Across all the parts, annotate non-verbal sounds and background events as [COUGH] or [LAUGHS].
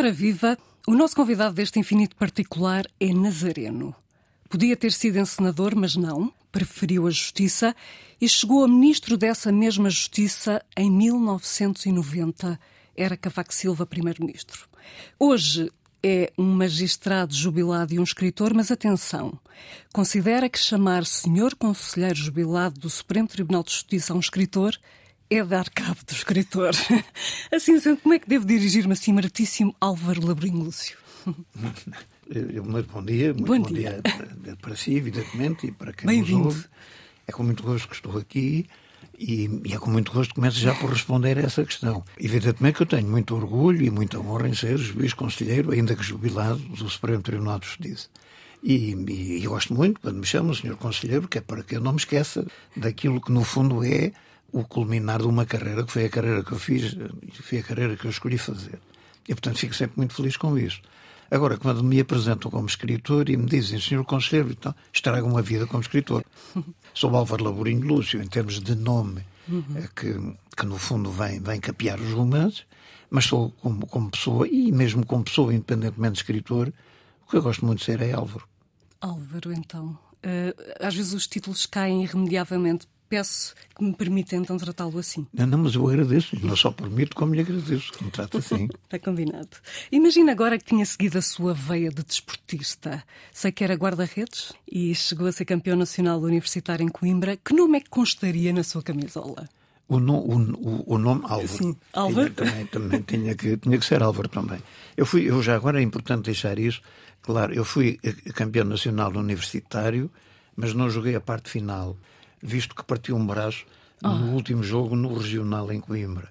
Ora viva, o nosso convidado deste infinito particular é Nazareno. Podia ter sido encenador, mas não, preferiu a justiça e chegou a ministro dessa mesma justiça em 1990. Era Cavaco Silva primeiro-ministro. Hoje é um magistrado jubilado e um escritor, mas atenção, considera que chamar senhor conselheiro jubilado do Supremo Tribunal de Justiça a um escritor é dar cabo do escritor. [LAUGHS] Assim sendo, como é que devo dirigir-me assim, maratíssimo Álvaro Labrinho Lúcio? [LAUGHS] Muito bom dia, muito bom, bom dia. dia. para si, evidentemente, e para quem nos ouve. É com muito gosto que estou aqui e, e, é com muito gosto que começo já por responder a essa questão. Evidentemente que eu tenho muito orgulho e muita honra em ser juiz conselheiro, ainda que jubilado, do Supremo Tribunal de Justiça. E, e, e gosto muito quando me chamam Senhor Conselheiro, que é para que eu não me esqueça daquilo que no fundo é o culminar de uma carreira, que foi a carreira que eu fiz, foi a carreira que eu escolhi fazer. E, portanto, fico sempre muito feliz com isso. Agora, quando me apresentam como escritor e me dizem, senhor conselheiro, então, estraga uma vida como escritor. [LAUGHS] Sou Álvaro Laborinho Lúcio, em termos de nome, uhum. que, que no fundo vem, vem capear os romances, mas sou como, como pessoa, e mesmo como pessoa, independentemente de escritor, o que eu gosto muito de ser é Álvaro. Álvaro, então. Uh, às vezes os títulos caem irremediavelmente peço que me permita então tratá-lo assim. Não, não, mas eu agradeço. Não só permito, como lhe agradeço que me trate assim. [LAUGHS] Está combinado. Imagina agora que tinha seguido a sua veia de desportista. Sei que era guarda-redes e chegou a ser campeão nacional universitário em Coimbra. Que nome é que constaria na sua camisola? O, no, o, o, nome Álvaro. Sim, Álvaro. Tinha, também, também tinha, que, tinha que ser Álvaro também. Eu fui, eu já agora é importante deixar isso. Claro, eu fui campeão nacional universitário, mas não joguei a parte final visto que partiu um braço oh. no último jogo no Regional em Coimbra.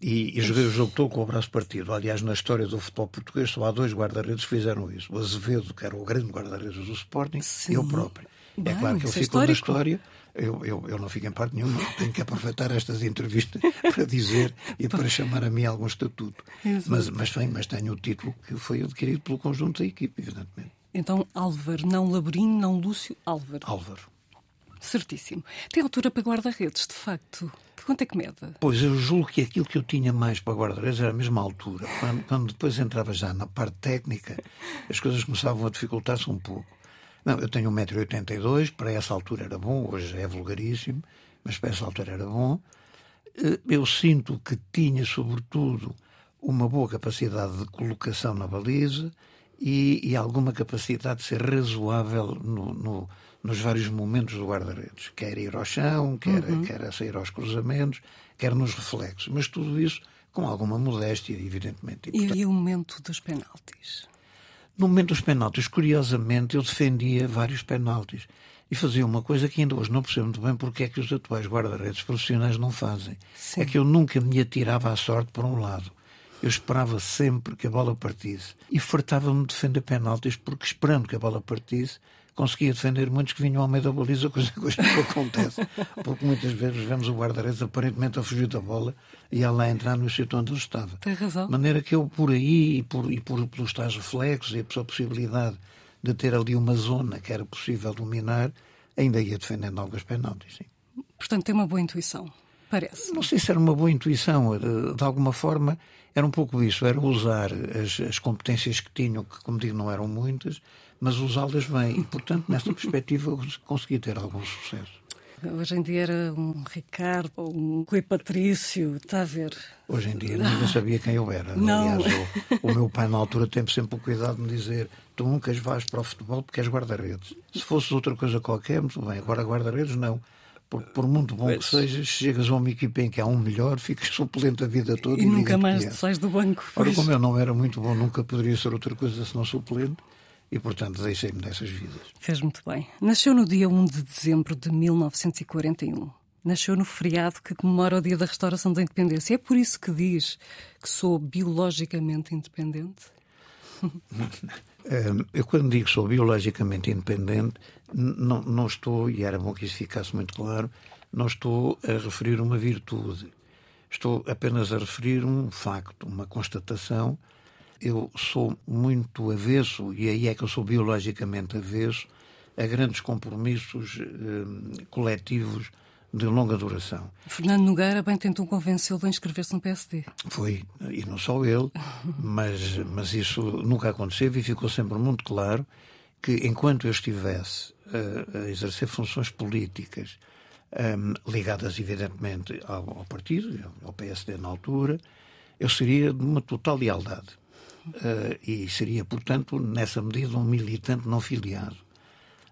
E, e joguei o jogo todo com o braço partido. Aliás, na história do futebol português, só há dois guarda-redes que fizeram isso. O Azevedo, que era o grande guarda-redes do Sporting, Sim. e eu próprio. Bem, é claro que ele é ficou na história. Eu, eu, eu não fico em parte nenhuma. Tenho que aproveitar estas entrevistas [LAUGHS] para dizer e para chamar a mim algum estatuto. Mas, mas, bem, mas tenho o título que foi adquirido pelo conjunto da equipe, evidentemente. Então, Álvaro, não Laborinho, não Lúcio, Álvaro. Álvaro. Certíssimo. Tem altura para guarda-redes, de facto. Quanto é que mede? Pois, eu julgo que aquilo que eu tinha mais para guarda-redes era a mesma altura. Quando, quando, depois entrava já na parte técnica, as coisas começavam a dificultar-se um pouco. Não, eu tenho 1,82m, para essa altura era bom, hoje é vulgaríssimo, mas para essa altura era bom. Eh, eu sinto que tinha, sobretudo, uma boa capacidade de colocação na baliza e, e alguma capacidade de ser razoável no, no nos vários momentos do guarda-redes, quer ir ao chão, quer, uhum. quer sair aos cruzamentos, quer nos reflexos, mas tudo isso com alguma modéstia, evidentemente. E, portanto, e o momento dos penaltis? No momento dos penaltis, curiosamente, eu defendia vários penaltis e fazia uma coisa que ainda hoje não percebo muito bem porque é que os atuais guarda-redes profissionais não fazem. Sim. É que eu nunca me atirava à sorte por um lado. Eu esperava sempre que a bola partisse e fartava-me de defender penaltis porque esperando que a bola partisse conseguia defender muitos que vinham ao meio da baliza, [LAUGHS] coisa que hoje não acontece, porque muitas vezes vemos o guarda-redes aparentemente a fugir da bola e a lá entrar no sítio onde ele estava. Tem razão. De maneira que eu, por aí, e, por, e por, pelos tais reflexos e pela possibilidade de ter ali uma zona que era possível dominar, ainda ia defendendo alguns penaltis. Sim. Portanto, tem uma boa intuição. Parece. Não sei se era uma boa intuição, de, de alguma forma era um pouco isso, era usar as, as competências que tinham, que como digo não eram muitas, mas usá-las bem. E, portanto, nessa perspectiva, eu consegui ter algum sucesso. Hoje em dia era um Ricardo ou um Rui Patrício, está a ver? Hoje em dia ninguém [LAUGHS] sabia quem eu era. Não. Aliás, o, o, meu pai na altura teve sempre o cuidado de me dizer tu nunca vais para o futebol porque és guarda-redes. Se fosses outra coisa qualquer, muito bem. Agora guarda-redes não. Por, por, muito bom pois. que sejas, chegas a uma equipa em que há um melhor, ficas suplente a vida toda. E, e nunca mais sais do banco. Ora, como eu não era muito bom, nunca poderia ser outra coisa senão suplente e, portanto, deixei-me dessas vidas. Fez muito bem. Nasceu no dia 1 de dezembro de 1941. Nasceu no feriado que comemora o dia da restauração da independência. É por isso que diz que sou biologicamente independente? [LAUGHS] Eu, quando digo que sou biologicamente independente, não, não estou, e era bom que isso ficasse muito claro, não estou a referir uma virtude. Estou apenas a referir um facto, uma constatação eu sou muito avesso, e aí é que eu sou biologicamente avesso, a grandes compromissos eh, coletivos de longa duração. Fernando Nogueira bem tentou convencê-lo a inscrever-se no PSD. Foi, e não só ele, [LAUGHS] mas, mas isso nunca aconteceu e ficou sempre muito claro que enquanto eu estivesse a, a exercer funções políticas um, ligadas evidentemente ao, ao, partido, ao PSD na altura, eu seria de uma total lealdade. Uh, e seria, portanto, nessa medida, um militante não filiado.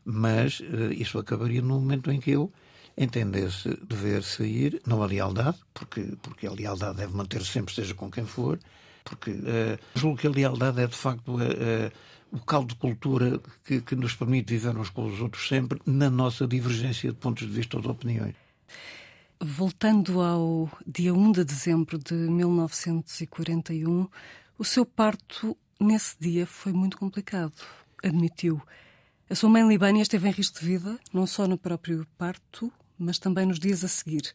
Mas uh, isso acabaria no momento em que eu entendesse dever sair, não a lealdade, porque, porque a lealdade deve manter-se sempre, seja com quem for, porque uh, julgo que a lealdade é de facto uh, o caldo de cultura que, que nos permite viver uns com os outros sempre na nossa divergência de pontos de vista ou de opiniões. Voltando ao dia 1 de dezembro de 1941, o seu parto nesse dia foi muito complicado, admitiu. A sua mãe Libânia esteve em risco de vida, não só no próprio parto, mas também nos dias a seguir.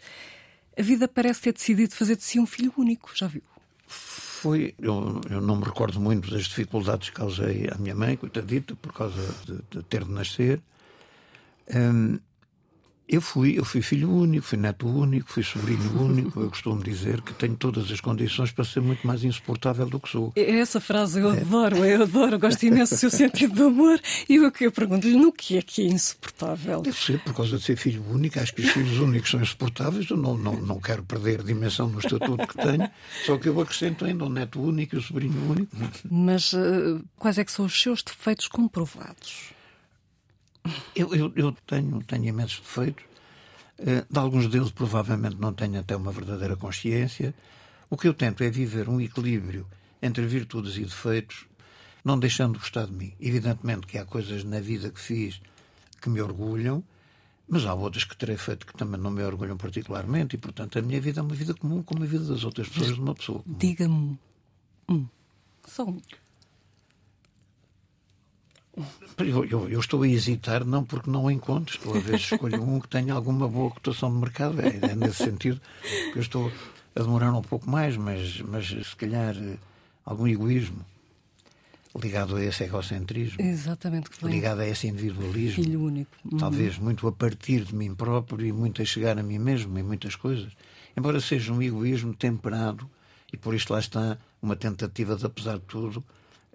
A vida parece ter decidido fazer de si um filho único, já viu? Foi, eu, eu não me recordo muito das dificuldades que causei à minha mãe, coitadita, por causa de, de ter de nascer. Um, eu fui, eu fui filho único, fui neto único, fui sobrinho único. Eu costumo dizer que tenho todas as condições para ser muito mais insuportável do que sou. Essa frase eu é. adoro, eu adoro, gosto imenso do seu sentido de humor. E o que eu pergunto-lhe, no que é que é insuportável? Deve ser por causa de ser filho único. Acho que os filhos únicos são insuportáveis. Eu não, não, não quero perder a dimensão no estatuto que tenho. Só que eu acrescento ainda o neto único e o sobrinho único. Mas uh, quais é que são os seus defeitos comprovados? Eu, eu, eu tenho, tenho imensos defeitos. Eh, de alguns deles, provavelmente, não tenho até uma verdadeira consciência. O que eu tento é viver um equilíbrio entre virtudes e defeitos, não deixando de gostar de mim. Evidentemente que há coisas na vida que fiz que me orgulham, mas há outras que terei feito que também não me orgulham particularmente, e portanto a minha vida é uma vida comum como a vida das outras pessoas de uma pessoa. Diga-me um. Só um. Eu, eu, eu, estou a hesitar, não porque não encontro, estou a ver se escolho um que tenha alguma boa cotação de mercado. É, é, nesse sentido que eu estou a demorar um pouco mais, mas, mas se calhar algum egoísmo ligado a esse egocentrismo, Exatamente, ligado a esse individualismo, filho único, uhum. talvez muito a partir de mim próprio e muito a chegar a mim mesmo em muitas coisas, embora seja um egoísmo temperado e por isso lá está uma tentativa de, apesar de tudo,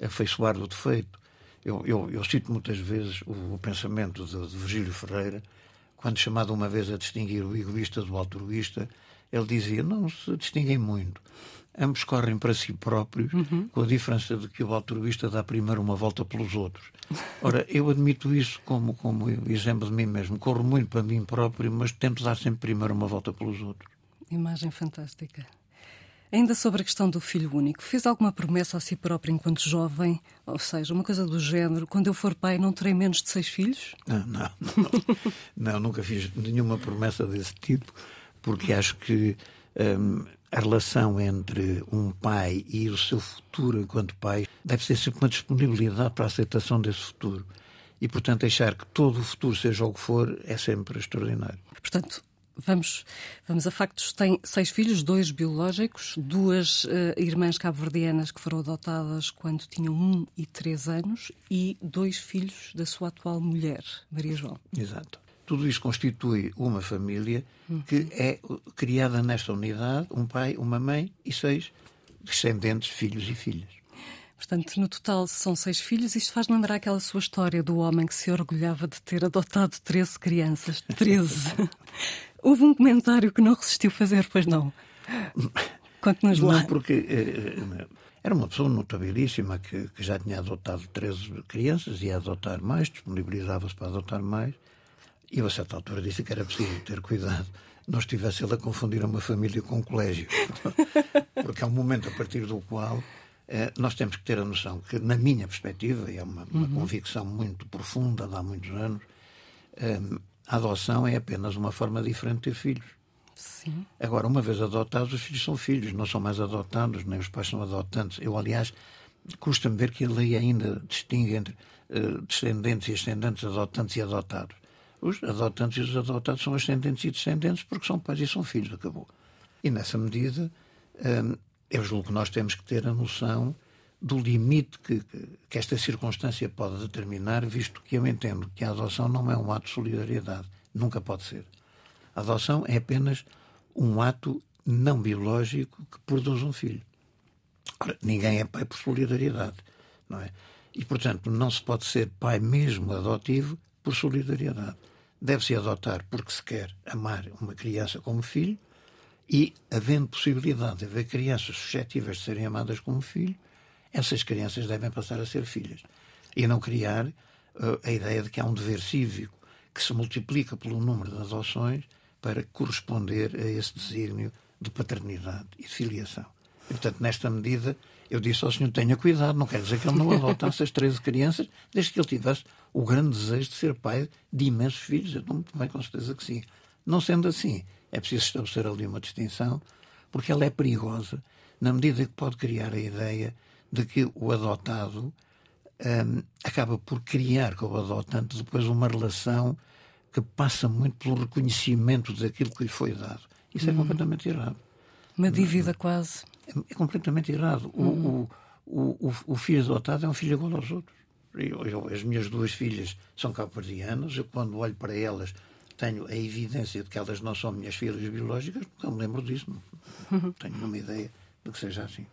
afeiçoar o defeito. Eu, eu, eu cito muitas vezes o, o pensamento de, de, Virgílio Ferreira, quando chamado uma vez a distinguir o egoísta do altruísta, ele dizia: não se distinguem muito. Ambos correm para si próprios, uhum. com a diferença de que o altruísta dá primeiro uma volta pelos outros. Ora, eu admito isso como, como exemplo de mim mesmo. Corro muito para mim próprio, mas tento dar sempre primeiro uma volta pelos outros. Imagem fantástica. Ainda sobre a questão do filho único, fez alguma promessa a si próprio enquanto jovem? Ou seja, uma coisa do género: quando eu for pai, não terei menos de seis filhos? Não, não. Não, não nunca fiz nenhuma promessa desse tipo, porque acho que hum, a relação entre um pai e o seu futuro enquanto pai deve ser sempre uma disponibilidade para a aceitação desse futuro. E, portanto, deixar que todo o futuro, seja o que for, é sempre extraordinário. Portanto, Vamos, vamos a factos. Tem seis filhos, dois biológicos, duas uh, irmãs cabo-verdianas que foram adotadas quando tinham um e três anos e dois filhos da sua atual mulher, Maria João. Exato. Tudo isso constitui uma família que é criada nesta unidade, um pai, uma mãe e seis descendentes, filhos e filhas. Portanto, no total são seis filhos. Isto faz lembrar aquela sua história do homem que se orgulhava de ter adotado 13 crianças. 13. [LAUGHS] Houve um comentário que não resistiu fazer, pois não? Conte-nos lá. Não, porque eh, era uma pessoa notabilíssima que, que, já tinha adotado 13 crianças, ia adotar mais, disponibilizava-se para adotar mais. E a certa altura, disse que era preciso ter cuidado não estivesse ele a confundir uma família com um colégio. [LAUGHS] Porque é um momento a partir do qual eh, nós temos que ter a noção que, na minha perspectiva, e é uma, uma uhum. convicção muito profunda de há muitos anos, eh, a adoção é apenas uma forma diferente de ter filhos. Sim. Agora, uma vez adotados, os filhos são filhos, não são mais adotados, nem os pais são adotantes. Eu, aliás, custa-me ver que a lei ainda distingue entre uh, descendentes e ascendentes, adotantes e adotados. Os adotantes e os adotados são ascendentes e descendentes porque são pais e são filhos, acabou. E nessa medida, um, eu julgo que nós temos que ter a noção do limite que, que, esta circunstância pode determinar, visto que eu entendo que a adoção não é um ato de solidariedade. Nunca pode ser. A adoção é apenas um ato não biológico que produz um filho. Ora, ninguém é pai por solidariedade, não é? E, portanto, não se pode ser pai mesmo adotivo por solidariedade. Deve-se adotar porque se quer amar uma criança como filho e, havendo possibilidade de haver crianças suscetíveis de serem amadas como filho, essas crianças devem passar a ser filhas. E não criar uh, a ideia de que há um dever cívico que se multiplica pelo número de adoções para corresponder a esse desígnio de paternidade e de filiação. E, portanto, nesta medida, eu disse ao senhor: tenha cuidado, não quer dizer que ele não adotasse [LAUGHS] as 13 crianças, desde que ele tivesse o grande desejo de ser pai de imensos filhos. Eu não bem com certeza que sim. Não sendo assim, é preciso estabelecer ali uma distinção, porque ela é perigosa, na medida que pode criar a ideia de que o adotado um, acaba por criar com o adotante depois uma relação que passa muito pelo reconhecimento daquilo que lhe foi dado. Isso é hum. completamente errado. Uma dívida quase. É, completamente errado. Hum. O, o, o, o, filho adotado é um filho igual aos outros. Eu, eu, as minhas duas filhas são cabo-verdianas. Eu, quando olho para elas, tenho a evidência de que elas não são minhas filhas biológicas, porque eu me lembro disso. Não [LAUGHS] tenho nenhuma ideia de que seja assim.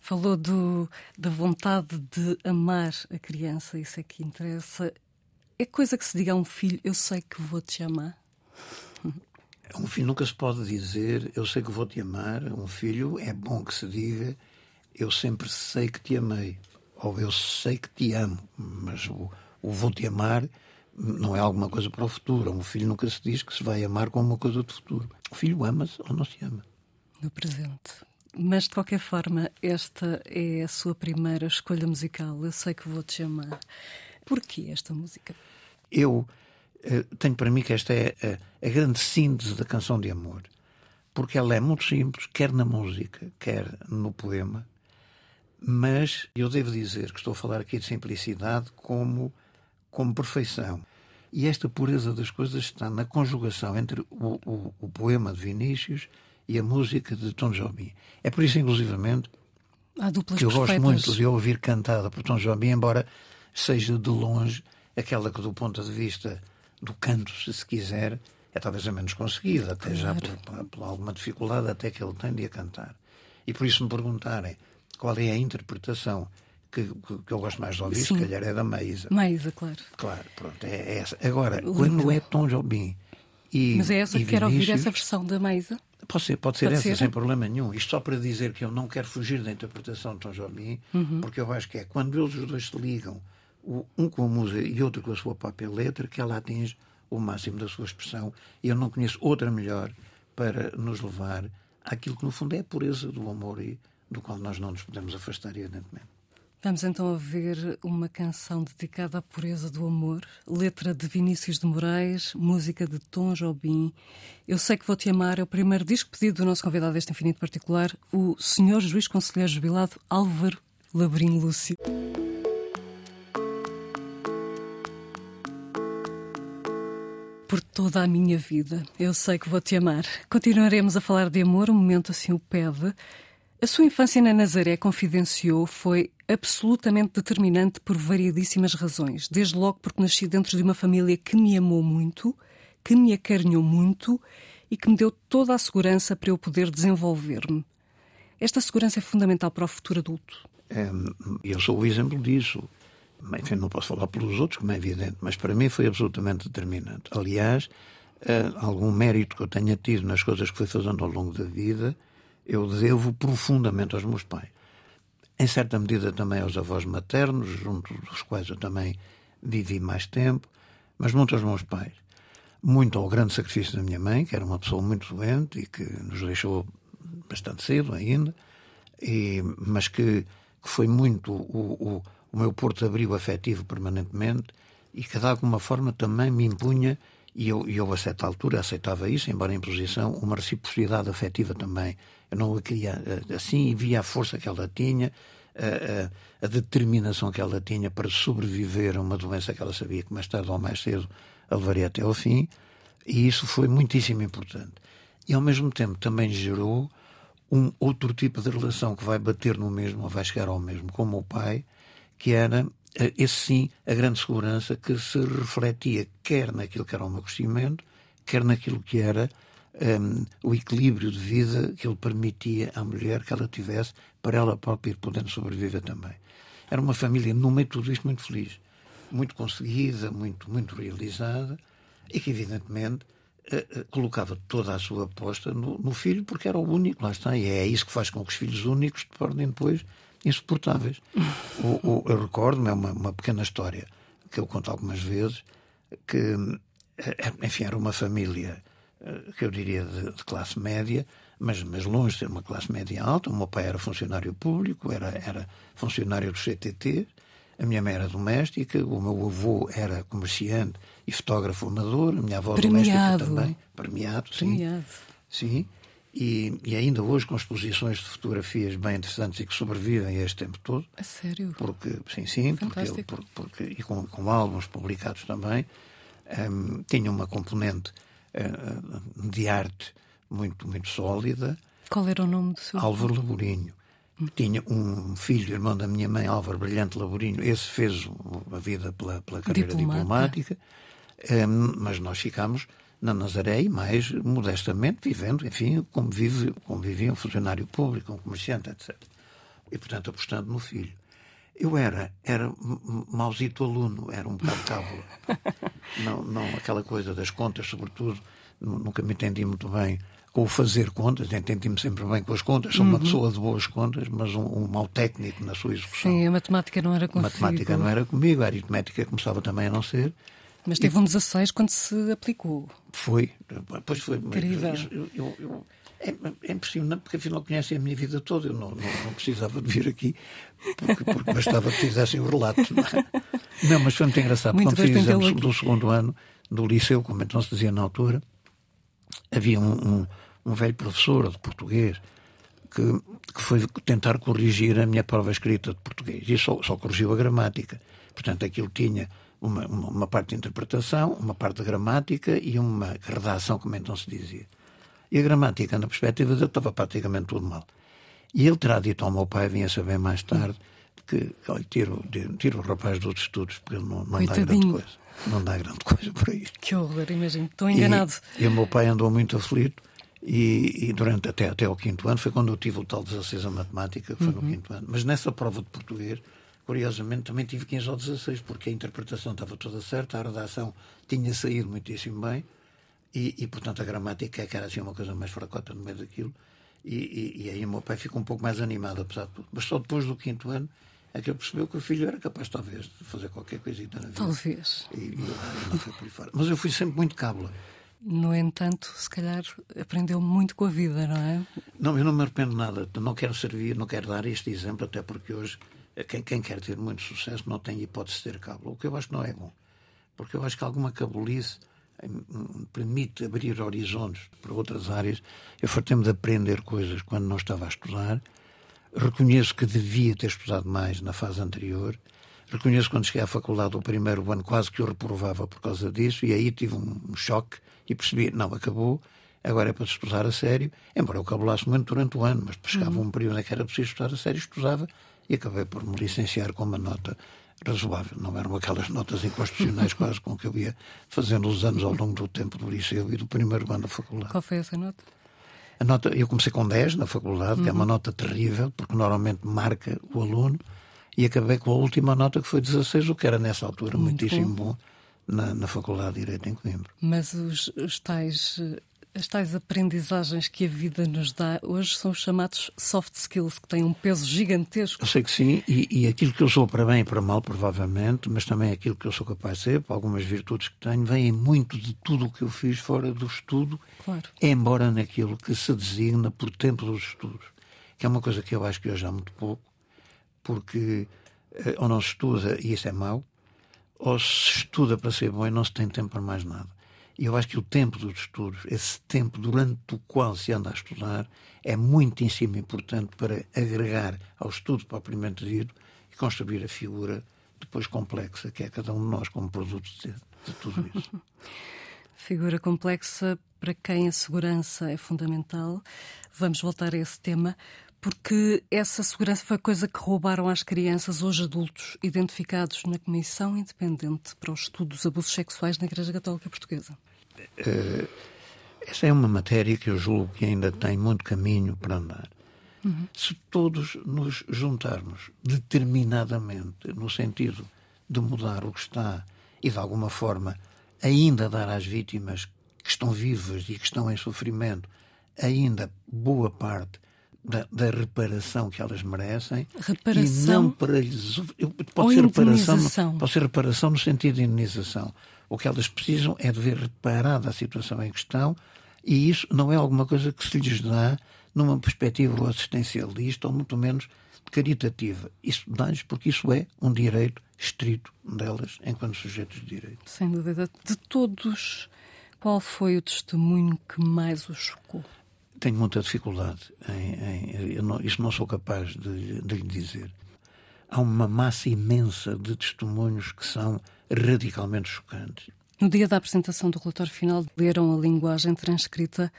Falou do, da vontade de amar a criança, isso é que interessa. É coisa que se diga a um filho: Eu sei que vou te amar. A [LAUGHS] um filho nunca se pode dizer: Eu sei que vou te amar. Um filho é bom que se diga: Eu sempre sei que te amei. Ou eu sei que te amo. Mas o, o vou te amar não é alguma coisa para o futuro. Um filho nunca se diz que se vai amar com uma coisa do futuro. O filho ama-se ou não se ama. No presente. Mas de qualquer forma, esta é a sua primeira escolha musical. Eu sei que vou te chamar. Porquê esta música? Eu uh, tenho para mim que esta é a, a grande síntese da canção de amor. Porque ela é muito simples, quer na música, quer no poema. Mas eu devo dizer que estou a falar aqui de simplicidade como, como perfeição. E esta pureza das coisas está na conjugação entre o, o, o poema de Vinícius e a música de Tom Jobim. É por isso, inclusivamente, que eu gosto muito de ouvir cantada por Tom Jobim, embora seja de longe aquela que, do ponto de vista do canto, se se quiser, é talvez a menos conseguida, até claro. já por, por, alguma dificuldade até que ele tem de a cantar. E por isso me perguntarem qual é a interpretação que, que, que eu gosto mais de ouvir, Sim. se calhar é da Maísa. Maísa, claro. Claro, pronto, é, é essa. Agora, Lindo. quando é Tom Jobim e. Mas é essa que quero ouvir essa versão da Maísa? Pode ser, pode ser pode essa, ser? sem problema nenhum. Isto só para dizer que eu não quero fugir da interpretação de Tom Jobim, uhum. porque eu acho que é quando eles os dois se ligam, um com a música e outro com a sua própria letra, que ela atinge o máximo da sua expressão. E eu não conheço outra melhor para nos levar àquilo que, no fundo, é a pureza do amor e do qual nós não nos podemos afastar, evidentemente. Vamos então ver uma canção dedicada à pureza do amor, letra de Vinícius de Moraes, música de Tom Jobim. Eu sei que vou te amar é o primeiro disco pedido do nosso convidado deste infinito particular, o Senhor Juiz Conselheiro Jubilado Álvaro Labrinho Lúcio. Por toda a minha vida, eu sei que vou te amar. Continuaremos a falar de amor, o momento assim o pede. A sua infância na Nazaré, confidenciou, foi absolutamente determinante por variedíssimas razões. Desde logo porque nasci dentro de uma família que me amou muito, que me acarinhou muito e que me deu toda a segurança para eu poder desenvolver-me. Esta segurança é fundamental para o futuro adulto. É, eu sou o exemplo disso. Enfim, não posso falar pelos outros, como é evidente, mas para mim foi absolutamente determinante. Aliás, eh, algum mérito que eu tenha tido nas coisas que fui fazendo ao longo da vida eu devo profundamente aos meus pais. Em certa medida também aos avós maternos, junto dos quais eu também vivi mais tempo, mas muito aos meus pais. Muito ao grande sacrifício da minha mãe, que era uma pessoa muito doente e que nos deixou bastante cedo ainda, e, mas que, que foi muito o, o, o meu porto-abrigo afetivo permanentemente e que de alguma forma também me impunha e eu, eu, a certa altura, aceitava isso, embora em posição, uma reciprocidade afetiva também. Eu não a queria eh, assim e via a força que ela tinha, a, a, a, determinação que ela tinha para sobreviver a uma doença que ela sabia que mais tarde ou mais cedo a levaria até ao fim. E isso foi muitíssimo importante. E ao mesmo tempo também gerou um outro tipo de relação que vai bater no mesmo, ou vai chegar ao mesmo, como o pai, que era esse sim, a grande segurança que se refletia quer naquilo que era o meu crescimento, quer naquilo que era um, o equilíbrio de vida que ele permitia à mulher que ela tivesse para ela própria ir podendo sobreviver também. Era uma família, no meio de tudo isto, muito feliz, muito conseguida, muito, muito realizada e que, evidentemente, uh, uh, colocava toda a sua aposta no, no, filho, porque era o único, lá está, e é isso que faz com que os filhos únicos tornem depois insuportáveis. [LAUGHS] o, o, eu recordo-me, é uma, uma pequena história que eu conto algumas vezes, que, eh, enfim, era uma família eh, que eu diria de, de, classe média, mas, mas longe de ser uma classe média alta. O meu pai era funcionário público, era, era funcionário do CTT, a minha mãe era doméstica, o meu avô era comerciante e fotógrafo amador, a minha avó premiado. doméstica também, premiado, sim. Premiado. Sim. E, e, ainda hoje com exposições de fotografias bem interessantes e que sobrevivem a este tempo todo. A sério? Porque, sim, sim, porque, porque, porque, e com, com álbuns publicados também, um, tinha uma componente uh, de arte muito, muito sólida. Qual era o nome do seu Álvaro Laborinho. Tinha um filho, irmão da minha mãe, Álvaro Brilhante Laborinho. Esse fez a vida pela, pela carreira diplomática. Um, mas nós ficámos na Nazaré e mais modestamente vivendo, enfim, como, vive, como vivia um funcionário público, um comerciante, etc. E, portanto, apostando no filho. Eu era, era mauzito aluno, era um bocado cábula. [LAUGHS] não, não aquela coisa das contas, sobretudo, nunca me entendi muito bem com o fazer contas, entendi-me sempre bem com as contas, sou uhum. uma pessoa de boas contas, mas um, um mau técnico na sua execução. Sim, a matemática não era comigo. A matemática não era comigo, a aritmética começava também a não ser. Mas teve e... um 16 quando se aplicou. Foi, depois foi. Incrível. Eu, eu, eu, é, é impressionante, porque afinal conhecem a minha vida toda. Eu não, não, não precisava de vir aqui, porque, porque bastava que fizessem o relato. Não, é? mas foi muito engraçado. Muito quando fizemos do segundo ano do liceu, como então se dizia na altura, havia um, um, um velho professor de português que, que, foi tentar corrigir a minha prova escrita de português e só, só corrigiu a gramática. Portanto, aquilo tinha uma, uma, uma, parte de interpretação, uma parte de gramática e uma redação, como então se dizia. E a gramática, na perspectiva dele, estava praticamente tudo mal. E ele terá dito ao meu pai, vinha saber mais tarde, que, olha, tiro, tiro o rapaz dos estudos, porque ele não, não dá grande coisa. Não dá grande coisa por aí. Que horror, imagino. Estou enganado. E, e o meu pai andou muito aflito. E, e, durante até, até o quinto ano foi quando eu tive o tal 16 a matemática, que foi uhum. no quinto ano. Mas nessa prova de português, curiosamente, também tive 15 ou 16, porque a interpretação estava toda certa, a redação tinha saído muitíssimo bem, e, e portanto a gramática, que era assim uma coisa mais fracota no meio daquilo, e, e, e aí o meu pai ficou um pouco mais animado, apesar de tudo. Mas só depois do quinto ano é que ele percebeu que o filho era capaz, talvez, de fazer qualquer coisita na vida. Talvez. E, e não foi por aí fora. Mas eu fui sempre muito cábula. No entanto, se calhar aprendeu muito com a vida, não é? Não, eu não me arrependo nada. Não quero servir, não quero dar este exemplo, até porque hoje quem, quem, quer ter muito sucesso não tem hipótese de ter cabo, o que eu acho que não é bom. Porque eu acho que alguma cabulice permite abrir horizontes para outras áreas. Eu fartei-me de aprender coisas quando não estava a estudar. Reconheço que devia ter estudado mais na fase anterior. Reconheço que quando cheguei à faculdade, o primeiro ano, quase que eu reprovava por causa disso, e aí tive um choque e percebi: não, acabou, agora é para estudar a sério. Embora eu cabulasse muito durante o ano, mas chegava uhum. um período em que era preciso estudar a sério, estudava e acabei por me licenciar com uma nota razoável. Não eram aquelas notas inconstitucionais [LAUGHS] quase com que eu ia fazendo os anos ao longo do tempo do liceu e do primeiro ano da faculdade. Qual foi essa nota? A nota, eu comecei com 10 na faculdade, uhum. que é uma uhum. nota terrível, porque normalmente marca o aluno, e acabei com a última nota que foi 16, o que era nessa altura Muito muitíssimo bom, bom na, na, Faculdade de Direito em Coimbra. Mas os, os tais as tais aprendizagens que a vida nos dá hoje são chamados soft skills, que têm um peso gigantesco. Eu sei que sim, e, e, aquilo que eu sou para bem e para mal, provavelmente, mas também aquilo que eu sou capaz de ser, por algumas virtudes que tenho, vêm muito de tudo o que eu fiz fora do estudo, claro. embora naquilo que se designa por tempo dos estudos, que é uma coisa que eu acho que hoje há muito pouco, porque eh, ou não se estuda e isso é mau, ou se estuda para ser bom e não se tem tempo para mais nada. E eu acho que o tempo dos estudos, esse tempo durante o qual se anda a estudar, é muitíssimo importante para agregar ao estudo propriamente dito e construir a figura depois complexa que é cada um de nós como produto de, de tudo isso. [LAUGHS] figura complexa para quem a segurança é fundamental. Vamos voltar a esse tema, porque essa segurança foi coisa que roubaram às crianças, hoje adultos, identificados na Comissão Independente para o Estudo dos Abusos Sexuais na Igreja Católica Portuguesa. Uh, essa é uma matéria que eu julgo que ainda tem muito caminho para andar. Uhum. Se todos nos juntarmos determinadamente no sentido de mudar o que está e, de alguma forma, ainda dar às vítimas que estão vivas e que estão em sofrimento ainda boa parte da, da, reparação que elas merecem reparação e não para lhes pode ser reparação pode ser reparação no sentido de indenização o que elas precisam é de ver reparada a situação em questão e isso não é alguma coisa que se lhes dá numa perspectiva assistencialista ou muito menos caritativa. Isso dá-lhes porque isso é um direito estrito delas enquanto sujeitos de direito. Sem dúvida. De todos, qual foi o testemunho que mais os chocou? Tenho muita dificuldade em. em não, isso não sou capaz de, de lhe dizer. Há uma massa imensa de testemunhos que são radicalmente chocantes. No dia da apresentação do relatório final, leram a linguagem transcrita.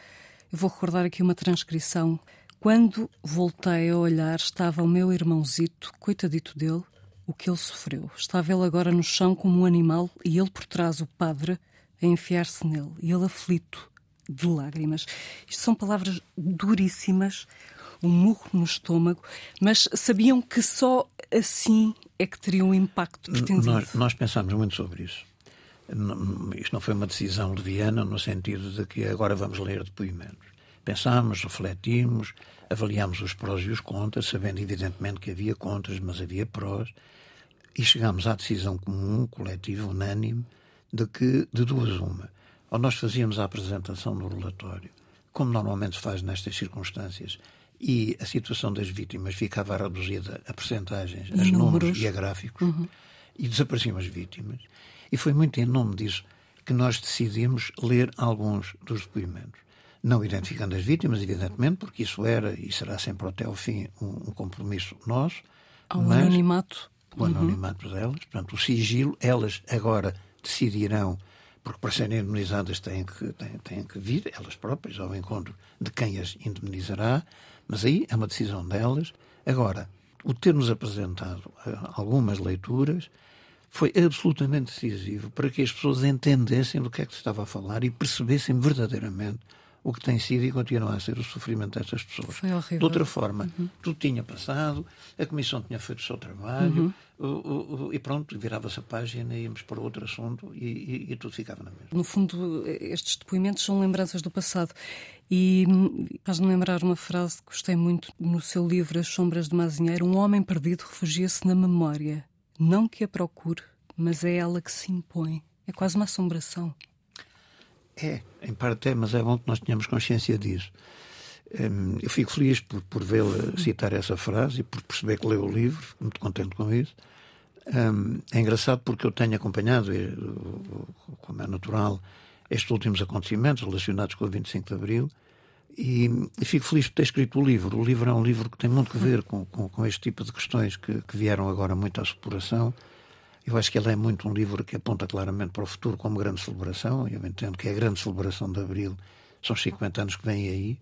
Eu vou recordar aqui uma transcrição. Quando voltei a olhar, estava o meu irmãozito, coitadito dele, o que ele sofreu. Estava ele agora no chão como um animal e ele por trás, o padre, a enfiar-se nele. E ele aflito, de lágrimas. Isto são palavras duríssimas, um murro no estômago, mas sabiam que só assim é que teriam um impacto pretendido. Nós, nós pensámos muito sobre isso isto não foi uma decisão leviana no sentido de que agora vamos ler depoimentos. Pensámos, refletimos, avaliámos os prós e os contras, sabendo evidentemente que havia contras, mas havia prós, e chegámos à decisão comum, coletiva, unânime, de que, de duas uma, ou nós fazíamos a apresentação do relatório, como normalmente se faz nestas circunstâncias, e a situação das vítimas ficava reduzida a percentagens, a números. números e a gráficos, uhum. e desapareciam as vítimas, e foi muito em nome disso que nós decidimos ler alguns dos depoimentos. Não identificando as vítimas, evidentemente, porque isso era e será sempre até ao fim um, um compromisso nosso. Ao mas, anonimato. O anonimato uhum. delas, portanto, o sigilo, elas agora decidirão, porque para serem indemnizadas têm que, têm, têm que vir, elas próprias, ao encontro de quem as indemnizará, mas aí é uma decisão delas. Agora, o ter-nos apresentado eh, algumas leituras foi absolutamente decisivo para que as pessoas entendessem do que é que se estava a falar e percebessem verdadeiramente o que tem sido e continua a ser o sofrimento destas pessoas. Foi horrível. De outra forma, uhum. tudo tinha passado, a Comissão tinha feito o seu trabalho uhum. e pronto, virava-se a página, íamos para outro assunto e, e, e, tudo ficava na mesma. No fundo, estes depoimentos são lembranças do passado. E faz-me lembrar uma frase que gostei muito no seu livro As Sombras de Mazinheiro: Um homem perdido refugia-se na memória não que a procure, mas é ela que se impõe. É quase uma assombração. É, em parte é, mas é bom que nós tenhamos consciência disso. Hum, eu fico feliz por, por vê-la citar essa frase e por perceber que leu o livro, fico muito contente com isso. Hum, é engraçado porque eu tenho acompanhado, como é natural, estes últimos acontecimentos relacionados com o 25 de Abril e, fico feliz por ter escrito o livro. O livro é um livro que tem muito a ver com, com, com este tipo de questões que, que, vieram agora muito à exploração. Eu acho que ele é muito um livro que aponta claramente para o futuro como grande celebração. Eu entendo que é a grande celebração de Abril são os 50 anos que vêm aí.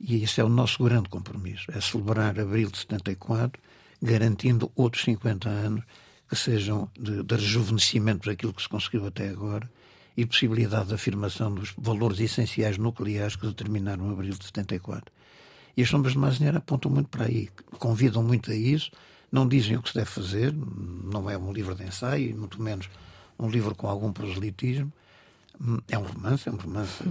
E esse é o nosso grande compromisso: é celebrar Abril de 74, garantindo outros 50 anos que sejam de, de rejuvenescimento daquilo que se conseguiu até agora e possibilidade de afirmação dos valores essenciais nucleares que determinaram abril de 74. E as sombras de Masnier apontam muito para aí, convidam muito a isso, não dizem o que se deve fazer, não é um livro de ensaio, muito menos um livro com algum proselitismo. É um romance, é um romance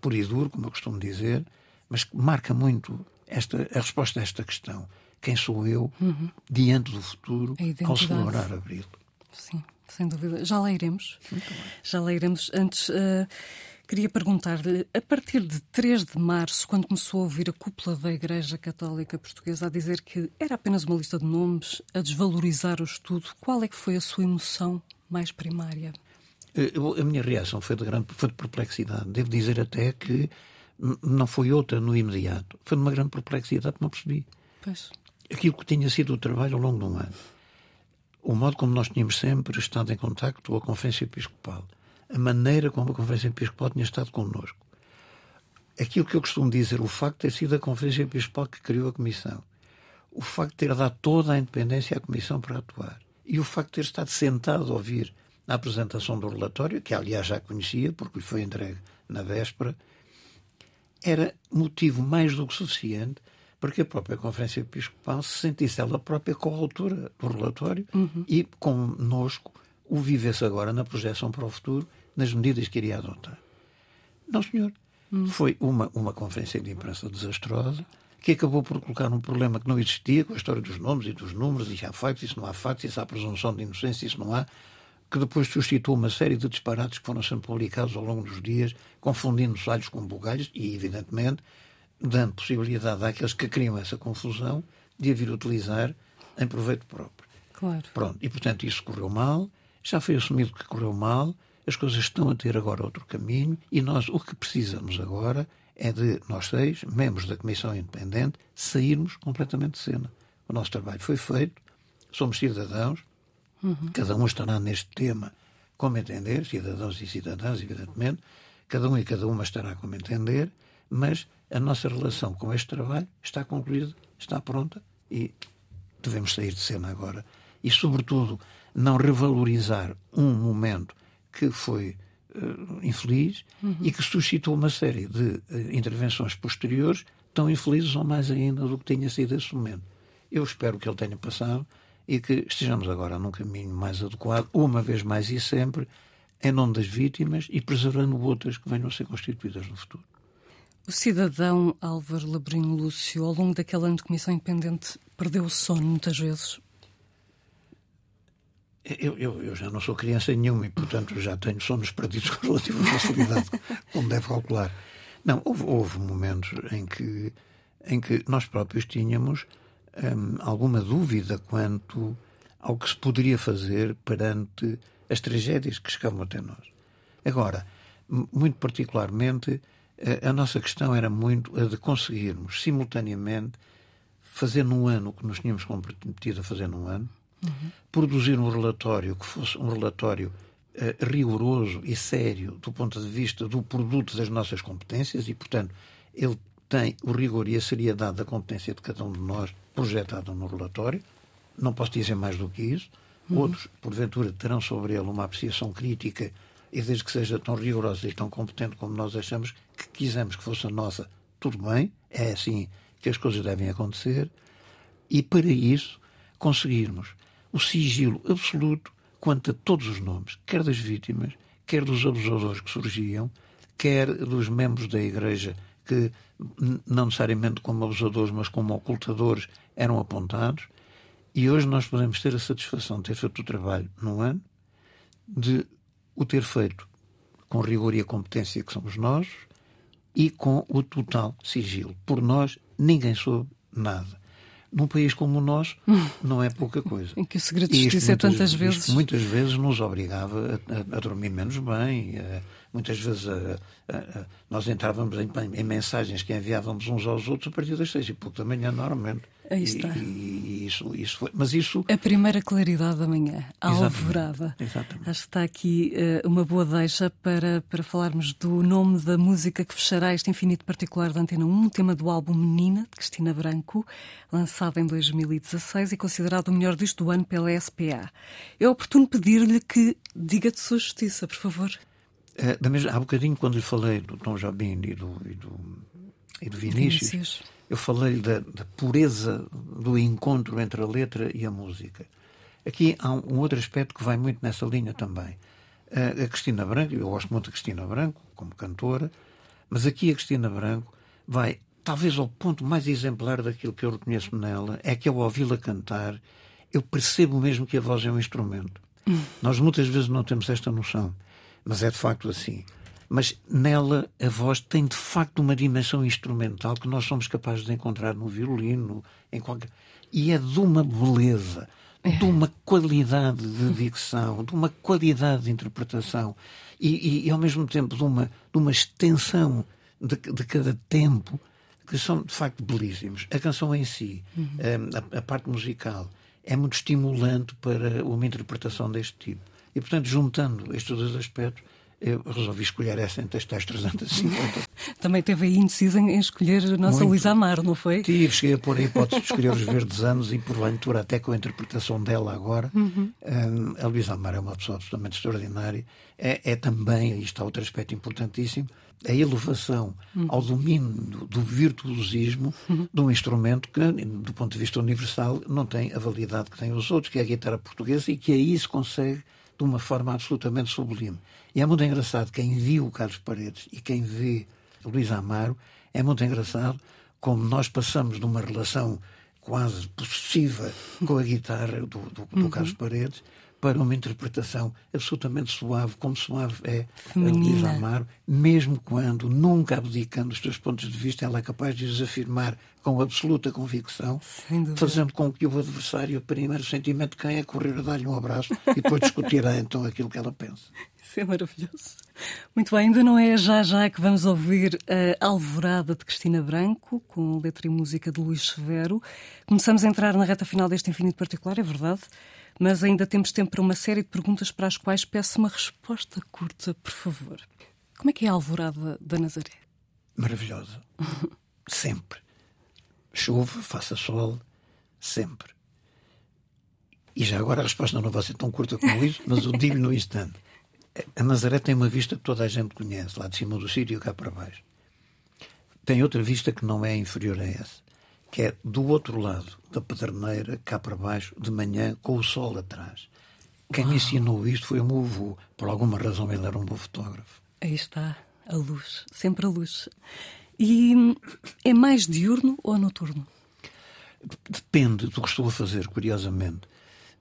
puro e duro, como eu costumo dizer, mas que marca muito esta, a resposta a esta questão. Quem sou eu uhum. diante do futuro ao celebrar Abril? Sim sem dúvida. Já lá iremos. Já lá iremos. Antes, uh, queria perguntar-lhe, a partir de 3 de março, quando começou a ouvir a cúpula da Igreja Católica Portuguesa a dizer que era apenas uma lista de nomes, a desvalorizar o estudo, qual é que foi a sua emoção mais primária? Eh, a minha reação foi de grande foi de perplexidade. Devo dizer até que não foi outra no imediato. Foi de uma grande perplexidade que não percebi. Pois. Aquilo que tinha sido o trabalho ao longo de um ano o modo como nós tínhamos sempre estado em contacto com a Conferência Episcopal, a maneira como a Conferência Episcopal tinha estado connosco. Aquilo que eu costumo dizer, o facto de ter sido a Conferência Episcopal que criou a Comissão, o facto de ter dado toda a independência à Comissão para atuar e o facto de ter estado sentado a ouvir a apresentação do relatório, que aliás já conhecia, porque lhe foi entregue na véspera, era motivo mais do que suficiente para que a própria Conferência Episcopal se sentisse ela própria coautora do relatório uhum. e conosco o vivesse agora na projeção para o futuro, nas medidas que iria adotar. Não, senhor. Uhum. Foi uma, uma conferência de imprensa desastrosa que acabou por colocar um problema que não existia, com a história dos nomes e dos números, e se há factos, e se não há factos, e se há presunção de inocência, e se não há, que depois suscitou uma série de disparates que foram sendo publicados ao longo dos dias, confundindo alhos com bugalhos e, evidentemente, dando possibilidade àqueles que criam essa confusão de a vir utilizar em proveito próprio. Claro. Pronto, e portanto isso correu mal, já foi assumido que correu mal, as coisas estão a ter agora outro caminho e nós o que precisamos agora é de nós seis, membros da Comissão Independente, sairmos completamente de cena. O nosso trabalho foi feito, somos cidadãos, uhum. cada um estará neste tema como entender, cidadãos e cidadãs, evidentemente, cada um e cada uma estará como entender, mas a nossa relação com este trabalho está concluída, está pronta e devemos sair de cena agora. E, sobretudo, não revalorizar um momento que foi uh, infeliz uhum. e que suscitou uma série de uh, intervenções posteriores tão infelizes ou mais ainda do que tinha sido esse momento. Eu espero que ele tenha passado e que estejamos agora num caminho mais adequado, uma vez mais e sempre, em nome das vítimas e preservando outras que venham a ser constituídas no futuro. O cidadão Álvaro Labrinho Lúcio, ao longo daquele ano de comissão independente, perdeu o sono muitas vezes? Eu, eu, eu, já não sou criança nenhuma e, portanto, já tenho sonos perdidos [LAUGHS] com relativa facilidade, como deve calcular. Não, houve, houve, momentos em que, em que nós próprios tínhamos hum, alguma dúvida quanto ao que se poderia fazer perante as tragédias que chegavam até nós. Agora, muito particularmente, a, a nossa questão era muito a de conseguirmos, simultaneamente, fazer num ano o que nos tínhamos comprometido a fazer num ano, Uhum. Produzir um relatório que fosse um relatório uh, rigoroso e sério do ponto de vista do produto das nossas competências e, portanto, ele tem o rigor e a seriedade da competência de cada um de nós projetado no relatório. Não posso dizer mais do que isso. Uhum. Outros, porventura, terão sobre ele uma apreciação crítica e desde que seja tão rigorosa e tão competente como nós achamos que quisemos que fosse a nossa, tudo bem, é assim que as coisas devem acontecer. E para isso conseguirmos o sigilo absoluto quanto a todos os nomes, quer das vítimas, quer dos abusadores que surgiam, quer dos membros da Igreja que, não necessariamente como abusadores, mas como ocultadores, eram apontados. E hoje nós podemos ter a satisfação de ter feito o trabalho num ano, de o ter feito com rigor e a competência que somos nós e com o total sigilo. Por nós, ninguém soube nada num país como o nosso, [LAUGHS] não é pouca coisa. em que o segredo de justiça é tantas vezes. muitas vezes nos obrigava a, a, a dormir menos bem, a, muitas vezes nós entrávamos em, em, mensagens que enviávamos uns aos outros a partir das seis e pouco da manhã, normalmente. Aí está. E, e, isso, isso foi. Mas isso. A primeira claridade da manhã, a Exatamente. alvorada. Exatamente. Acho que está aqui uh, uma boa deixa para, para falarmos do nome da música que fechará este infinito particular da Antena 1, tema do álbum Menina, de Cristina Branco, lançado em 2016 e considerado o melhor disco do ano pela SPA. É oportuno pedir-lhe que diga de sua justiça, por favor. É, da mesma, há bocadinho, quando lhe falei do Tom Jobim e do, e do, e do Vinícius, Vinícius, eu falei da, da, pureza do encontro entre a letra e a música. Aqui há um, um outro aspecto que vai muito nessa linha também. A, a Cristina Branco, eu gosto muito da Cristina Branco, como cantora, mas aqui a Cristina Branco vai, talvez ao ponto mais exemplar daquilo que eu reconheço nela, é que ao ouvi-la cantar, eu percebo mesmo que a voz é um instrumento. [LAUGHS] Nós muitas vezes não temos esta noção mas é de facto assim. Mas nela a voz tem de facto uma dimensão instrumental que nós somos capazes de encontrar no violino, em qualquer. E é de uma beleza, de uma qualidade de dicção, de uma qualidade de interpretação e, e, e ao mesmo tempo de uma, de uma extensão de, de cada tempo que são de facto belíssimos. A canção em si, uhum. a, a, parte musical, é muito estimulante para uma interpretação deste tipo. E, portanto, juntando estes dois aspectos, eu resolvi escolher essa entre as tais [LAUGHS] 350. Também teve aí indeciso em escolher a nossa Muito. Luísa Amaro, não foi? Tive, cheguei a pôr a hipótese de escolher os [LAUGHS] Verdes Anos e, porventura, até com a interpretação dela agora. Uhum. Um, a Luísa Amaro é uma pessoa absolutamente extraordinária. É, é também, aí está outro aspecto importantíssimo, a elevação uhum. ao domínio do, virtuosismo uhum. de um instrumento que, do ponto de vista universal, não tem a validade que tem os outros, que é a guitarra portuguesa, e que aí se consegue de uma forma absolutamente sublime. E é muito engraçado quem viu o Carlos Paredes e quem vê Luís Amaro, é muito engraçado como nós passamos de uma relação quase possessiva com a guitarra do, do, do uhum. Carlos Paredes para uma interpretação absolutamente suave, como suave é Feminina. a Luísa Amaro, mesmo quando, nunca abdicando dos seus pontos de vista, ela é capaz de os afirmar com absoluta convicção, fazendo com que o adversário, o primeiro sentimento que é correr a dar-lhe um abraço e depois discutirá [LAUGHS] então aquilo que ela pensa. Isso é maravilhoso. Muito bem, ainda não é já já que vamos ouvir a Alvorada de Cristina Branco, com letra e música de Luís Severo. Começamos a entrar na reta final deste Infinito Particular, é verdade mas ainda temos tempo para uma série de perguntas para as quais peço uma resposta curta, por favor. Como é que é a alvorada da Nazaré? Maravilhosa. [LAUGHS] sempre. Chuva, faça sol, sempre. E já agora a resposta não vai ser tão curta como isso, mas eu digo no instante. A Nazaré tem uma vista que toda a gente conhece, lá de cima do sítio cá para baixo. Tem outra vista que não é inferior a essa que é do outro lado da pederneira, cá para baixo, de manhã, com o sol atrás. Quem me ensinou isto foi o meu avô. Por alguma razão ele era um bom fotógrafo. Aí está, a luz, sempre a luz. E é mais diurno ou noturno? Depende do que estou a fazer, curiosamente.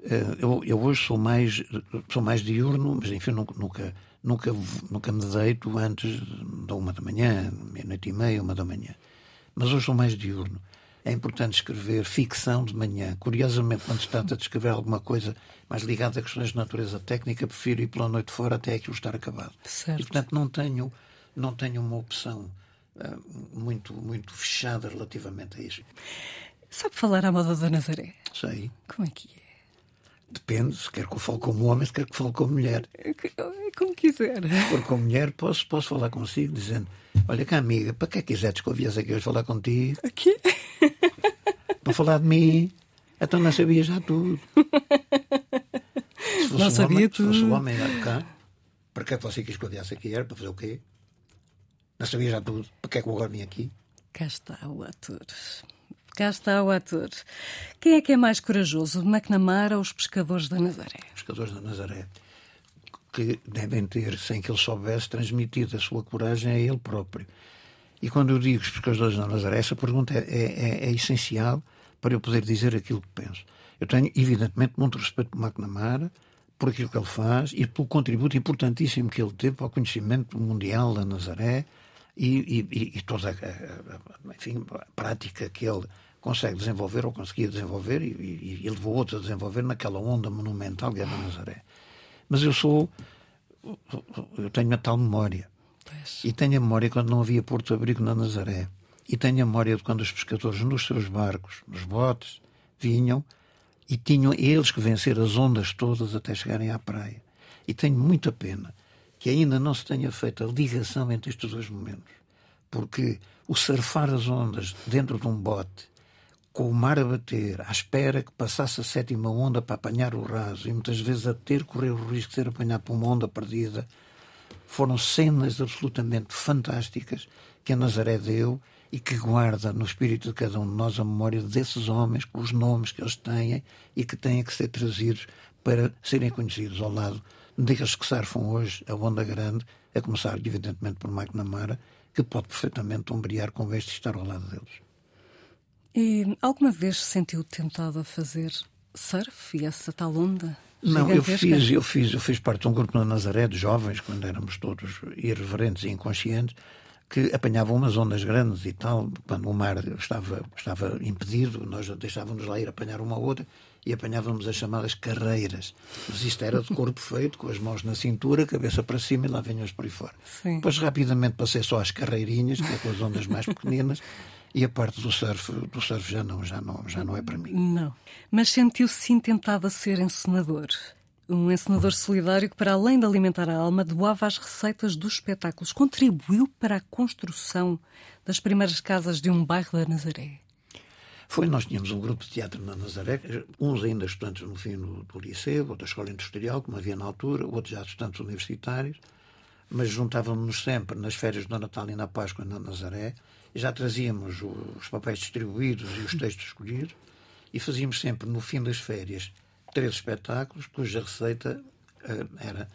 Eh, eu, eu hoje sou mais, sou mais diurno, mas enfim, nunca, nunca, nunca, nunca me deito antes da uma da manhã, meia-noite e meia, uma da manhã. Mas hoje sou mais diurno é importante escrever ficção de manhã. Curiosamente, quando se trata de escrever alguma coisa mais ligada a questões de natureza técnica, prefiro ir pela noite fora até aquilo estar acabado. Certo. E, portanto, não tenho, não tenho uma opção uh, muito, muito fechada relativamente a isso. Sabe falar à moda da Nazaré? Sei. Como é que é? Depende, se quer que eu fale como homem, se quer que fale como mulher. É como quiser. Se for como mulher, posso, posso falar consigo dizendo: Olha cá, amiga, para que é que quiseres que eu viesse aqui hoje falar contigo? Aqui? [LAUGHS] para falar de mim. Então não sabia já tudo. Se não sabia homem, tudo. Se fosse um homem cá, para que é que você quis que eu viesse aqui? Era para fazer o quê? Não sabia já tudo. Para que é que eu agora vim aqui? Cá está o ator. Cá está o ator. Quem é que é mais corajoso, McNamara ou os pescadores da Nazaré? Os pescadores da Nazaré. Que devem ter, sem que ele soubesse, transmitido a sua coragem a ele próprio. E quando eu digo os pescadores da Nazaré, essa pergunta é, é, é, essencial para eu poder dizer aquilo que penso. Eu tenho, evidentemente, muito respeito por McNamara, por aquilo que ele faz e pelo contributo importantíssimo que ele teve para o conhecimento mundial da Nazaré e, e, e toda a, a, enfim, a prática que ele consegue desenvolver ou conseguia desenvolver e, e, levou outros a desenvolver naquela onda monumental que da Nazaré. Mas eu sou. Eu tenho uma tal memória Pois. E tenho a memória quando não havia Porto Abrigo na Nazaré. E tenho a memória de quando os pescadores, nos seus barcos, nos botes, vinham e tinham eles que vencer as ondas todas até chegarem à praia. E tenho muita pena que ainda não se tenha feito a ligação entre estes dois momentos. Porque o surfar as ondas dentro de um bote, com o mar a bater, à espera que passasse a sétima onda para apanhar o raso, e muitas vezes a ter correr o risco de ser apanhado por uma onda perdida, foram cenas absolutamente fantásticas que a Nazaré deu e que guarda no espírito de cada um de nós a memória desses homens, com os nomes que eles têm e que têm que ser trazidos para serem conhecidos ao lado daqueles que surfam hoje a onda grande, a começar, evidentemente, por McNamara, que pode perfeitamente ombrear com este estar ao lado deles. E alguma vez se sentiu tentado a fazer surf e essa tal onda? Não, eu fiz, eu fiz, eu fiz parte de um grupo na Nazaré de jovens, quando éramos todos irreverentes e inconscientes, que apanhavam umas ondas grandes e tal, quando o mar estava, estava impedido, nós deixávamos lá ir apanhar uma outra e apanhávamos as chamadas carreiras. Mas isto era de corpo [LAUGHS] feito, com as mãos na cintura, cabeça para cima e lá vinham por aí fora. Sim. Depois rapidamente passei só às carreirinhas, que é com as ondas mais pequeninas, e a parte do surf, do surf já não, já não, já não é para mim. Não. Mas sentiu-se sim tentado a ser encenador. Um encenador solidário que, para além de alimentar a alma, doava as receitas dos espetáculos. Contribuiu para a construção das primeiras casas de um bairro da Nazaré. Foi, nós tínhamos um grupo de teatro na Nazaré, uns ainda estudantes no fim do, do liceu, ou da escola industrial, como havia na altura, outros já estudantes universitários, mas juntávamos-nos sempre nas férias do Natal e na Páscoa na Nazaré, e já trazíamos os papéis distribuídos e os textos escolhidos, e fazíamos sempre, no fim das férias, três espetáculos, cuja receita uh, era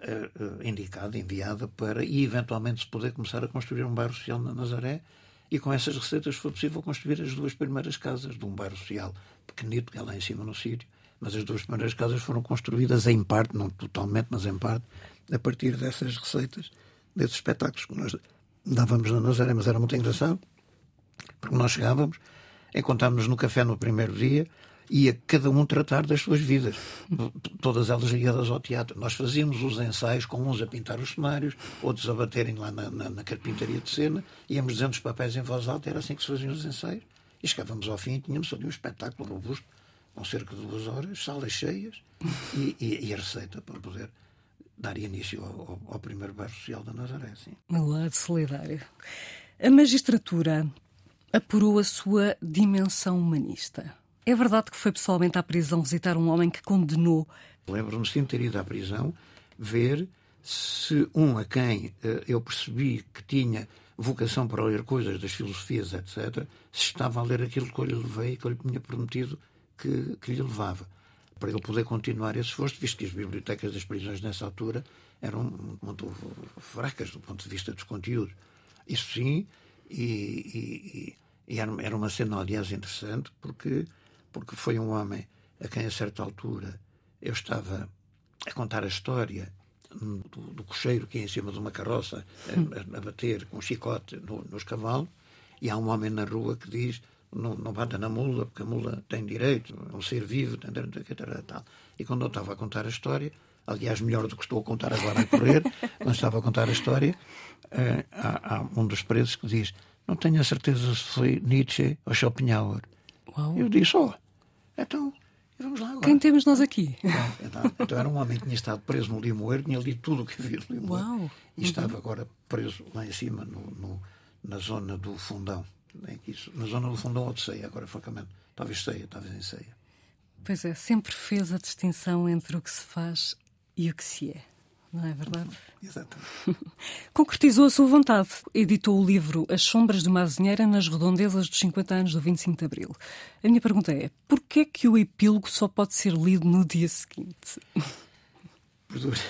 uh, indicada, enviada para, e eventualmente se poder começar a construir um bairro social na Nazaré, e com essas receitas foi possível construir as duas primeiras casas de um bairro social pequenito, que é lá em cima no sítio, mas as duas primeiras casas foram construídas em parte, não totalmente, mas em parte, a partir dessas receitas, desses espetáculos que nós dávamos na Nazaré, mas era muito engraçado, porque nós chegávamos, encontrávamos no café no primeiro dia, ia cada um tratar das suas vidas, todas elas ligadas ao teatro. Nós fazíamos os ensaios com uns a pintar os cenários, outros a baterem lá na, na, na carpintaria de cena, íamos dizendo os papéis em voz alta, era assim que se faziam os ensaios. E chegávamos ao fim e tínhamos ali um espetáculo robusto, com cerca de duas horas, salas cheias e, e, e a receita para poder dar início ao, ao, primeiro bairro social da Nazaré. Sim. No lado solidário. A magistratura apurou a sua dimensão humanista. É verdade que foi pessoalmente à prisão visitar um homem que condenou. Lembro-me sim ter ido à prisão ver se um a quem uh, eu percebi que tinha vocação para ler coisas das filosofias, etc., se estava a ler aquilo que eu lhe levei que eu lhe tinha prometido que, que lhe levava. Para ele poder continuar esse esforço, visto que as bibliotecas das prisões nessa altura eram muito fracas do ponto de vista dos conteúdos. Isso sim, e, e, e era uma cena, aliás, interessante, porque porque foi um homem a quem, a certa altura, eu estava a contar a história do, do cocheiro que ia em cima de uma carroça a, a bater com um chicote no, nos cavalos, e há um homem na rua que diz não, não bata na mula, porque a mula tem direito, é um ser vivo, tal. E quando eu estava a contar a história, aliás, melhor do que estou a contar agora a correr, [LAUGHS] quando estava a contar a história, uh, há, há, um dos presos que diz: Não tenho a certeza se foi Nietzsche ou Schopenhauer. Uau. Eu disse: Oh, então, vamos lá agora. Quem temos nós aqui? Então, então, era um homem que tinha estado preso no Limoeiro, tinha lido tudo o que havia no Limoeiro. Uau. E estava agora preso lá em cima, no, no na zona do Fundão. Isso, na zona do Fundão ou de Ceia, agora francamente. Talvez Ceia, talvez em Ceia. Pois é, sempre fez a distinção entre o que se faz e o que se é não é verdade? Exatamente. [LAUGHS] Concretizou a sua vontade. Editou o livro As Sombras de uma Azinheira nas redondezas dos 50 anos do 25 de Abril. A minha pergunta é, porquê que o epílogo só pode ser lido no dia seguinte? [LAUGHS] Por duas,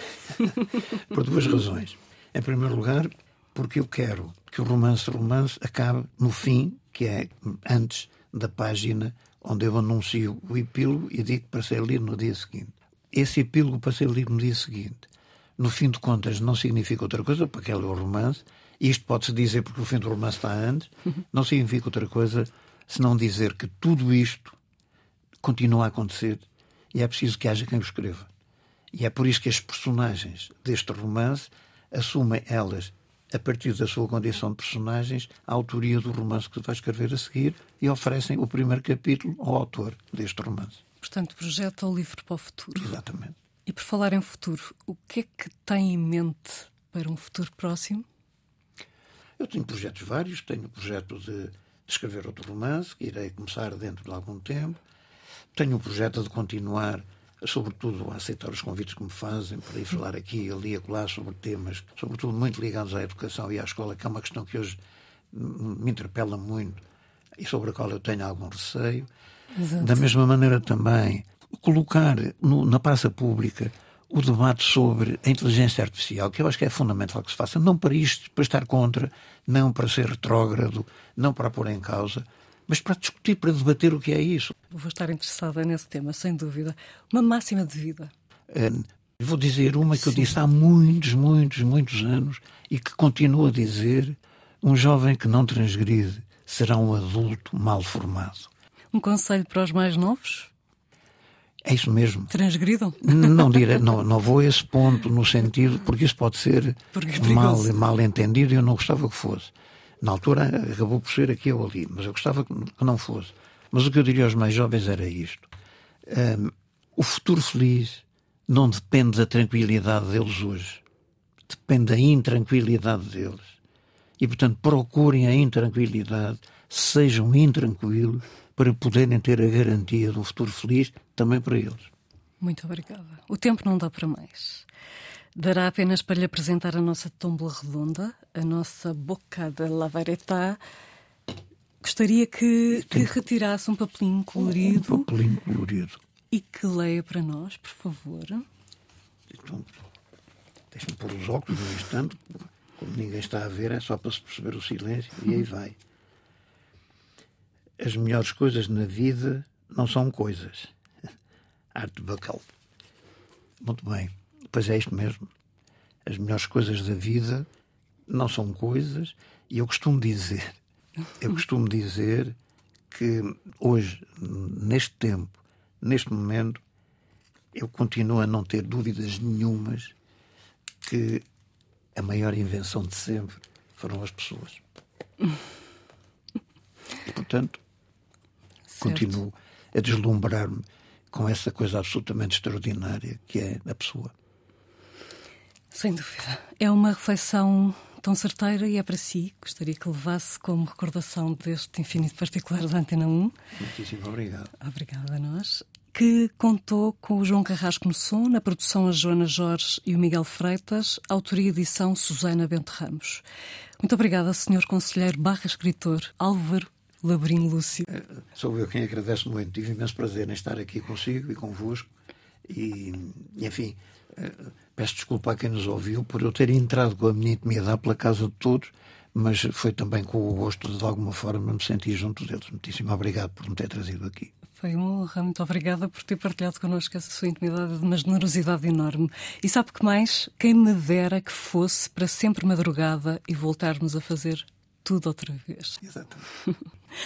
[LAUGHS] Por duas razões. Em primeiro lugar, porque eu quero que o romance romance acabe no fim, que é antes da página onde eu anuncio o epílogo e digo para ser lido no dia seguinte. Esse epílogo para ser lido no dia seguinte no fim de contas, não significa outra coisa, porque aquele é o romance, e isto pode-se dizer porque o fim do romance está antes, não significa outra coisa senão dizer que tudo isto continua a acontecer e é preciso que haja quem o escreva. E é por isso que as personagens deste romance assumem elas, a partir da sua condição de personagens, a autoria do romance que vai escrever a seguir e oferecem o primeiro capítulo ao autor deste romance. Portanto, projeta o livro para o futuro. Exatamente. E por falar em futuro, o que é que tem em mente para um futuro próximo? Eu tenho projetos vários. Tenho o projeto de, de escrever outro romance, que irei começar dentro de algum tempo. Tenho o projeto de continuar, sobretudo, a aceitar os convites que me fazem para ir falar aqui, ali e acolá sobre temas, sobretudo muito ligados à educação e à escola, que é uma questão que hoje me interpela muito e sobre a qual eu tenho algum receio. Exato. Da mesma maneira também colocar no, na praça pública o debate sobre a inteligência artificial, que eu acho que é fundamental que se faça, não para isto, para estar contra, não para ser retrógrado, não para pôr em causa, mas para discutir, para debater o que é isso. Vou estar interessada nesse tema, sem dúvida. Uma máxima de vida. É, vou dizer uma que Sim. eu disse há muitos, muitos, muitos anos e que continuo a dizer: um jovem que não transgride será um adulto mal formado. Um conselho para os mais novos? É isso mesmo. Transgridam? Não, dire, [LAUGHS] não, não vou a esse ponto no sentido, porque isso pode ser é mal, mal entendido e eu não gostava que fosse. Na altura acabou por ser aqui ou ali, mas eu gostava que não fosse. Mas o que eu diria aos mais jovens era isto: um, o futuro feliz não depende da tranquilidade deles hoje. Depende da intranquilidade deles. E, portanto, procurem a intranquilidade, sejam intranquilos para poderem ter a garantia de um futuro feliz também para eles. Muito obrigada. O tempo não dá para mais. Dará apenas para lhe apresentar a nossa tómbola redonda, a nossa boca de lavaretá. Gostaria que, que retirasse um papelinho colorido. Um papelinho colorido. E que leia para nós, por favor. Então, deixe-me pôr os óculos um instante, como ninguém está a ver, é só para se perceber o silêncio, e aí vai. As melhores coisas na vida não são coisas. [LAUGHS] Arte Buckle. Muito bem. Pois é isto mesmo. As melhores coisas da vida não são coisas, e eu costumo dizer, eu costumo dizer que hoje, neste tempo, neste momento, eu continuo a não ter dúvidas nenhumas que a maior invenção de sempre foram as pessoas. [LAUGHS] E, portanto. Continuo a deslumbrar-me com essa coisa absolutamente extraordinária que é a pessoa. Sem dúvida. É uma reflexão tão certeira e é para si. Gostaria que levasse como recordação deste infinito particular da Antena 1. Muitíssimo obrigado. Obrigada a nós. Que contou com o João Carrasco no som, na produção a Joana Jorge e o Miguel Freitas, autoria e edição Susana Bento Ramos. Muito obrigada, Sr. Conselheiro barra escritor Álvaro Labrinho Lúcio. Eh, sou eu quem agradece muito. Tive imenso prazer em estar aqui consigo e convosco. E, enfim, eh, peço desculpa a quem nos ouviu por eu ter entrado com a minha intimidade pela casa de todos, mas foi também com o gosto de, de alguma forma, me sentir junto deles. Muitíssimo obrigado por me ter trazido aqui. Foi uma honra, muito obrigada por ter partilhado connosco essa sua intimidade de uma generosidade enorme. E sabe que mais? Quem me dera que fosse para sempre madrugada e voltarmos a fazer tudo outra vez. Exatamente. [LAUGHS]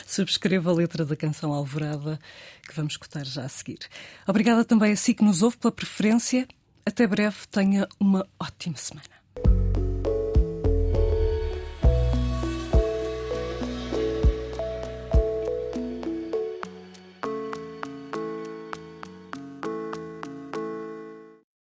Subscreva a letra da canção Alvorada, que vamos escutar já a seguir. Obrigada também a si que nos ouve pela preferência. Até breve, tenha uma ótima semana.